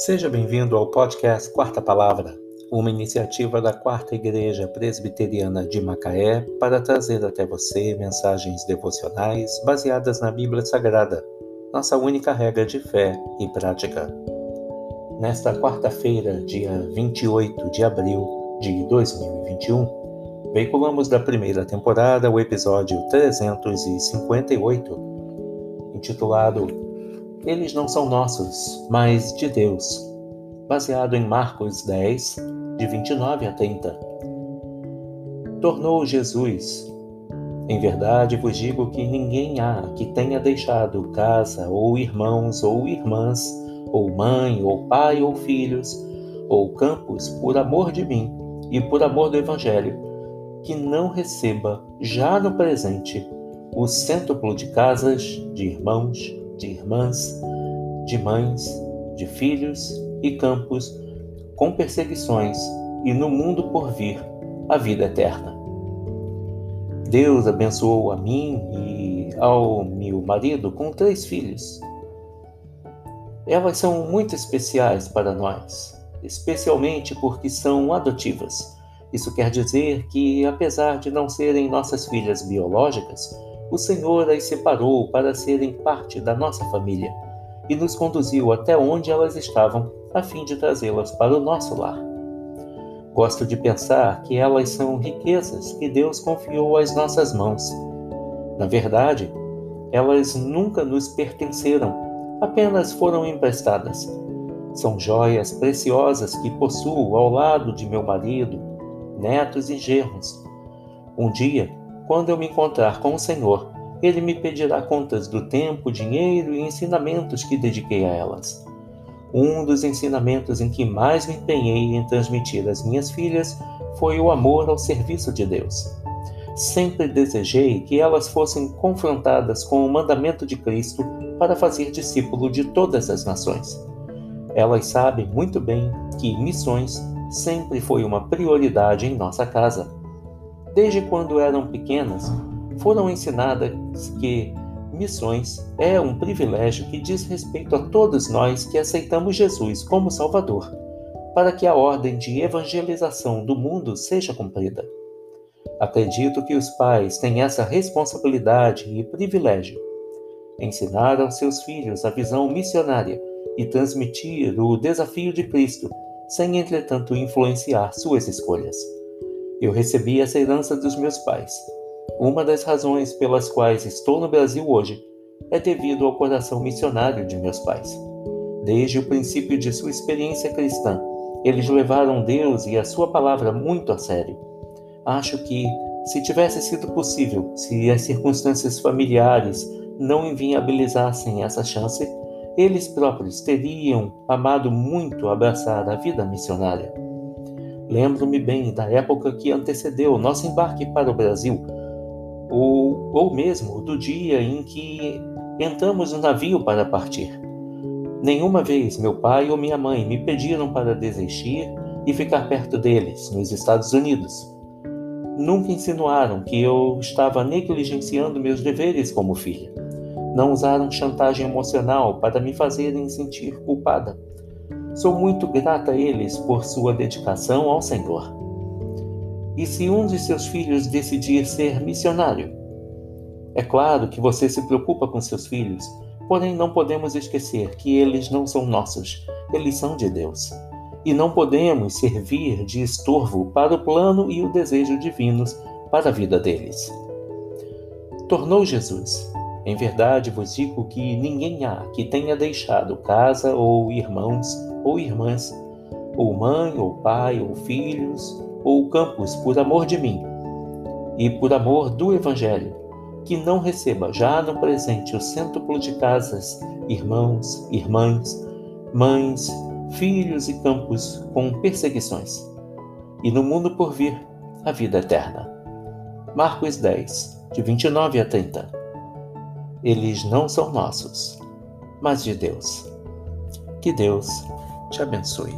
Seja bem-vindo ao podcast Quarta Palavra, uma iniciativa da Quarta Igreja Presbiteriana de Macaé para trazer até você mensagens devocionais baseadas na Bíblia Sagrada, nossa única regra de fé e prática. Nesta quarta-feira, dia 28 de abril de 2021, veiculamos da primeira temporada o episódio 358, intitulado eles não são nossos, mas de Deus. Baseado em Marcos 10, de 29 a 30. Tornou Jesus. Em verdade vos digo que ninguém há que tenha deixado casa, ou irmãos, ou irmãs, ou mãe, ou pai, ou filhos, ou campos, por amor de mim e por amor do Evangelho, que não receba, já no presente, o cêntuplo de casas, de irmãos, de irmãs, de mães, de filhos e campos, com perseguições, e no mundo por vir a vida eterna. Deus abençoou a mim e ao meu marido com três filhos. Elas são muito especiais para nós, especialmente porque são adotivas. Isso quer dizer que, apesar de não serem nossas filhas biológicas, o Senhor as separou para serem parte da nossa família e nos conduziu até onde elas estavam, a fim de trazê-las para o nosso lar. Gosto de pensar que elas são riquezas que Deus confiou às nossas mãos. Na verdade, elas nunca nos pertenceram, apenas foram emprestadas. São joias preciosas que possuo ao lado de meu marido, netos e genros. Um dia quando eu me encontrar com o Senhor, ele me pedirá contas do tempo, dinheiro e ensinamentos que dediquei a elas. Um dos ensinamentos em que mais me empenhei em transmitir às minhas filhas foi o amor ao serviço de Deus. Sempre desejei que elas fossem confrontadas com o mandamento de Cristo para fazer discípulo de todas as nações. Elas sabem muito bem que missões sempre foi uma prioridade em nossa casa. Desde quando eram pequenas, foram ensinadas que missões é um privilégio que diz respeito a todos nós que aceitamos Jesus como Salvador, para que a ordem de evangelização do mundo seja cumprida. Acredito que os pais têm essa responsabilidade e privilégio. Ensinar aos seus filhos a visão missionária e transmitir o desafio de Cristo, sem entretanto influenciar suas escolhas. Eu recebi essa herança dos meus pais. Uma das razões pelas quais estou no Brasil hoje é devido ao coração missionário de meus pais. Desde o princípio de sua experiência cristã, eles levaram Deus e a sua palavra muito a sério. Acho que, se tivesse sido possível, se as circunstâncias familiares não inviabilizassem essa chance, eles próprios teriam amado muito abraçar a vida missionária. Lembro-me bem da época que antecedeu nosso embarque para o Brasil, ou, ou mesmo do dia em que entramos no navio para partir. Nenhuma vez meu pai ou minha mãe me pediram para desistir e ficar perto deles, nos Estados Unidos. Nunca insinuaram que eu estava negligenciando meus deveres como filha. Não usaram chantagem emocional para me fazerem sentir culpada Sou muito grata a eles por sua dedicação ao Senhor. E se um de seus filhos decidir ser missionário? É claro que você se preocupa com seus filhos, porém não podemos esquecer que eles não são nossos, eles são de Deus. E não podemos servir de estorvo para o plano e o desejo divinos para a vida deles. Tornou Jesus. Em verdade vos digo que ninguém há que tenha deixado casa ou irmãos ou irmãs, ou mãe, ou pai, ou filhos, ou campos, por amor de mim e por amor do Evangelho, que não receba já no presente o cêntuplo de casas, irmãos, irmãs, mães, filhos e campos com perseguições, e no mundo por vir a vida eterna. Marcos 10, de 29 a 30. Eles não são nossos, mas de Deus. Que Deus te abençoe.